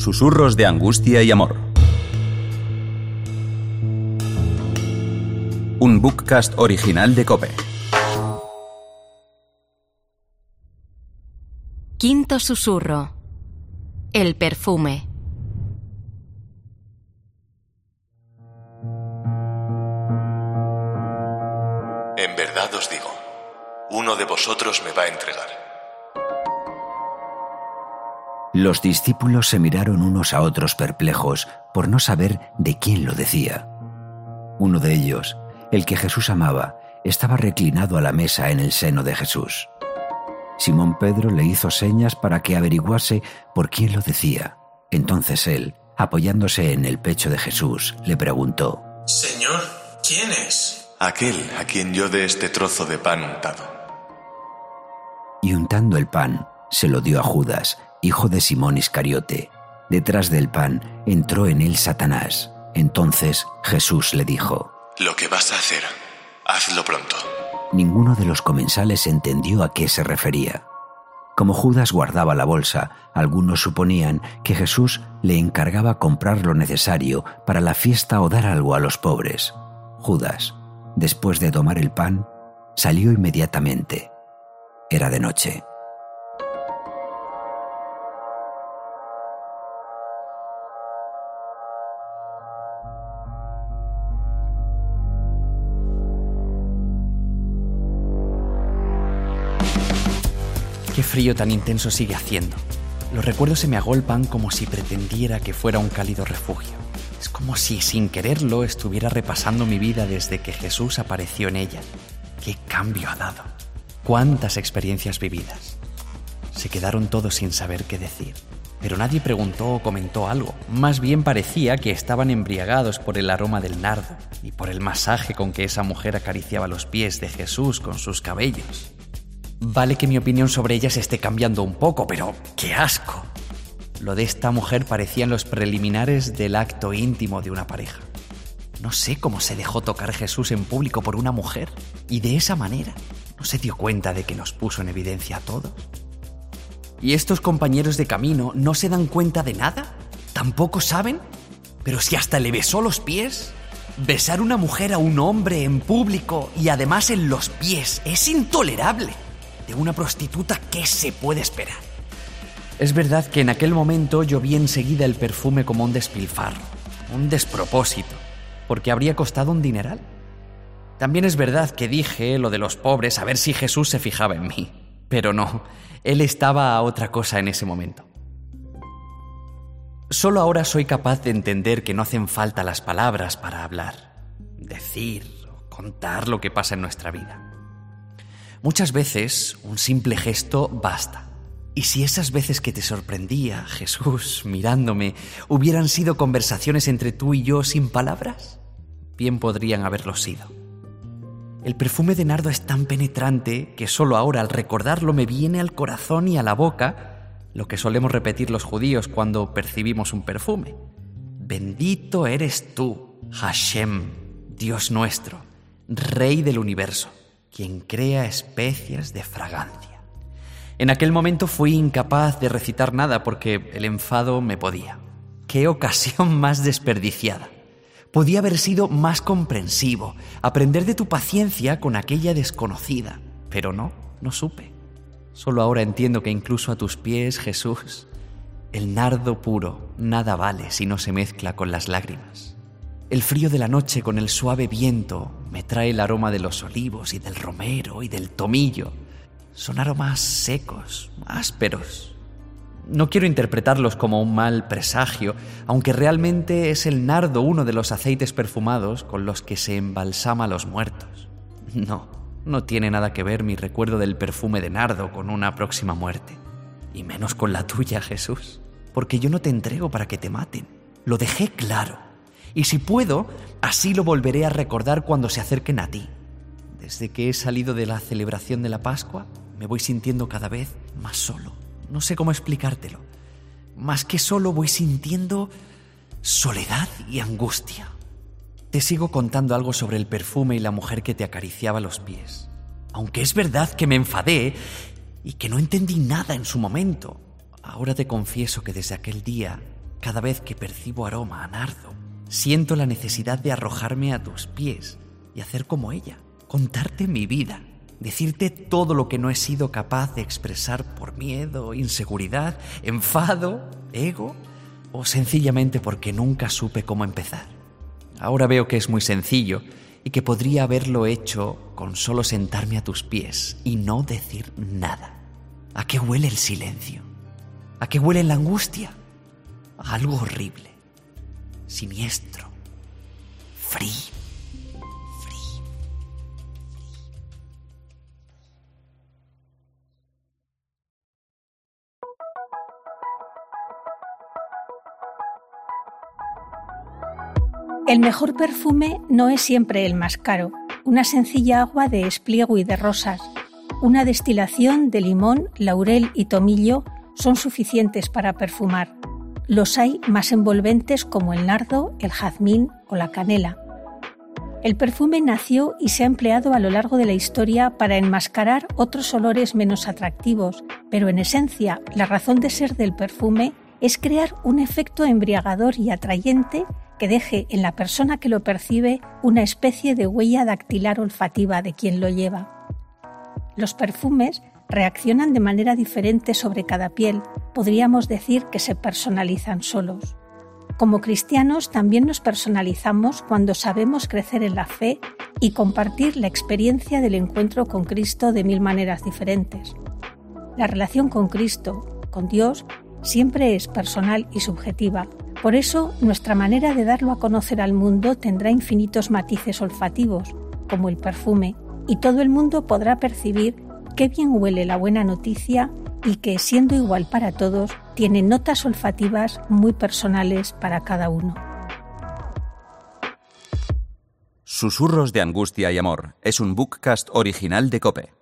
Susurros de angustia y amor. Un bookcast original de Cope. Quinto susurro. El perfume. En verdad os digo, uno de vosotros me va a entregar. Los discípulos se miraron unos a otros perplejos por no saber de quién lo decía. Uno de ellos, el que Jesús amaba, estaba reclinado a la mesa en el seno de Jesús. Simón Pedro le hizo señas para que averiguase por quién lo decía. Entonces él, apoyándose en el pecho de Jesús, le preguntó, Señor, ¿quién es? Aquel a quien yo dé este trozo de pan untado. Y untando el pan, se lo dio a Judas, hijo de Simón Iscariote. Detrás del pan entró en él Satanás. Entonces Jesús le dijo, Lo que vas a hacer, hazlo pronto. Ninguno de los comensales entendió a qué se refería. Como Judas guardaba la bolsa, algunos suponían que Jesús le encargaba comprar lo necesario para la fiesta o dar algo a los pobres. Judas, después de tomar el pan, salió inmediatamente. Era de noche. Qué frío tan intenso sigue haciendo. Los recuerdos se me agolpan como si pretendiera que fuera un cálido refugio. Es como si sin quererlo estuviera repasando mi vida desde que Jesús apareció en ella. ¿Qué cambio ha dado? ¿Cuántas experiencias vividas? Se quedaron todos sin saber qué decir. Pero nadie preguntó o comentó algo. Más bien parecía que estaban embriagados por el aroma del nardo y por el masaje con que esa mujer acariciaba los pies de Jesús con sus cabellos. Vale que mi opinión sobre ella se esté cambiando un poco, pero ¡qué asco! Lo de esta mujer parecían los preliminares del acto íntimo de una pareja. No sé cómo se dejó tocar Jesús en público por una mujer y de esa manera no se dio cuenta de que nos puso en evidencia a todos. ¿Y estos compañeros de camino no se dan cuenta de nada? ¿Tampoco saben? Pero si hasta le besó los pies. Besar una mujer a un hombre en público y además en los pies es intolerable. De una prostituta, ¿qué se puede esperar? Es verdad que en aquel momento yo vi enseguida el perfume como un despilfarro, un despropósito, porque habría costado un dineral. También es verdad que dije lo de los pobres a ver si Jesús se fijaba en mí, pero no, él estaba a otra cosa en ese momento. Solo ahora soy capaz de entender que no hacen falta las palabras para hablar, decir o contar lo que pasa en nuestra vida. Muchas veces un simple gesto basta. Y si esas veces que te sorprendía, Jesús, mirándome, hubieran sido conversaciones entre tú y yo sin palabras, bien podrían haberlo sido. El perfume de nardo es tan penetrante que solo ahora al recordarlo me viene al corazón y a la boca lo que solemos repetir los judíos cuando percibimos un perfume. Bendito eres tú, Hashem, Dios nuestro, Rey del universo, quien crea especias de fragancia. En aquel momento fui incapaz de recitar nada porque el enfado me podía. Qué ocasión más desperdiciada. Podía haber sido más comprensivo, aprender de tu paciencia con aquella desconocida, pero no, no supe. Solo ahora entiendo que incluso a tus pies, Jesús, el nardo puro nada vale si no se mezcla con las lágrimas. El frío de la noche con el suave viento me trae el aroma de los olivos y del romero y del tomillo. Son aromas secos, ásperos. No quiero interpretarlos como un mal presagio, aunque realmente es el nardo uno de los aceites perfumados con los que se embalsama a los muertos. No, no tiene nada que ver mi recuerdo del perfume de nardo con una próxima muerte. Y menos con la tuya, Jesús. Porque yo no te entrego para que te maten. Lo dejé claro. Y si puedo, así lo volveré a recordar cuando se acerquen a ti. Desde que he salido de la celebración de la Pascua, me voy sintiendo cada vez más solo. No sé cómo explicártelo. Más que solo voy sintiendo soledad y angustia. Te sigo contando algo sobre el perfume y la mujer que te acariciaba los pies. Aunque es verdad que me enfadé y que no entendí nada en su momento. Ahora te confieso que desde aquel día Cada vez que percibo aroma a nardo, siento la necesidad de arrojarme a tus pies y hacer como ella, contarte mi vida, decirte todo lo que no he sido capaz de expresar por miedo, inseguridad, enfado, ego o sencillamente porque nunca supe cómo empezar. Ahora veo que es muy sencillo y que podría haberlo hecho con solo sentarme a tus pies y no decir nada. ¿A qué huele el silencio? ¿A qué huele la angustia? A algo horrible, siniestro, frío. El mejor perfume no es siempre el más caro. Una sencilla agua de espliego y de rosas, una destilación de limón, laurel y tomillo son suficientes para perfumar. Los hay más envolventes como el nardo, el jazmín o la canela. El perfume nació y se ha empleado a lo largo de la historia para enmascarar otros olores menos atractivos, pero en esencia la razón de ser del perfume es crear un efecto embriagador y atrayente que deje en la persona que lo percibe una especie de huella dactilar olfativa de quien lo lleva. Los perfumes reaccionan de manera diferente sobre cada piel, podríamos decir que se personalizan solos. Como cristianos también nos personalizamos cuando sabemos crecer en la fe y compartir la experiencia del encuentro con Cristo de mil maneras diferentes. La relación con Cristo, con Dios, siempre es personal y subjetiva, por eso, nuestra manera de darlo a conocer al mundo tendrá infinitos matices olfativos, como el perfume, y todo el mundo podrá percibir qué bien huele la buena noticia y que, siendo igual para todos, tiene notas olfativas muy personales para cada uno. Susurros de Angustia y Amor es un bookcast original de Cope.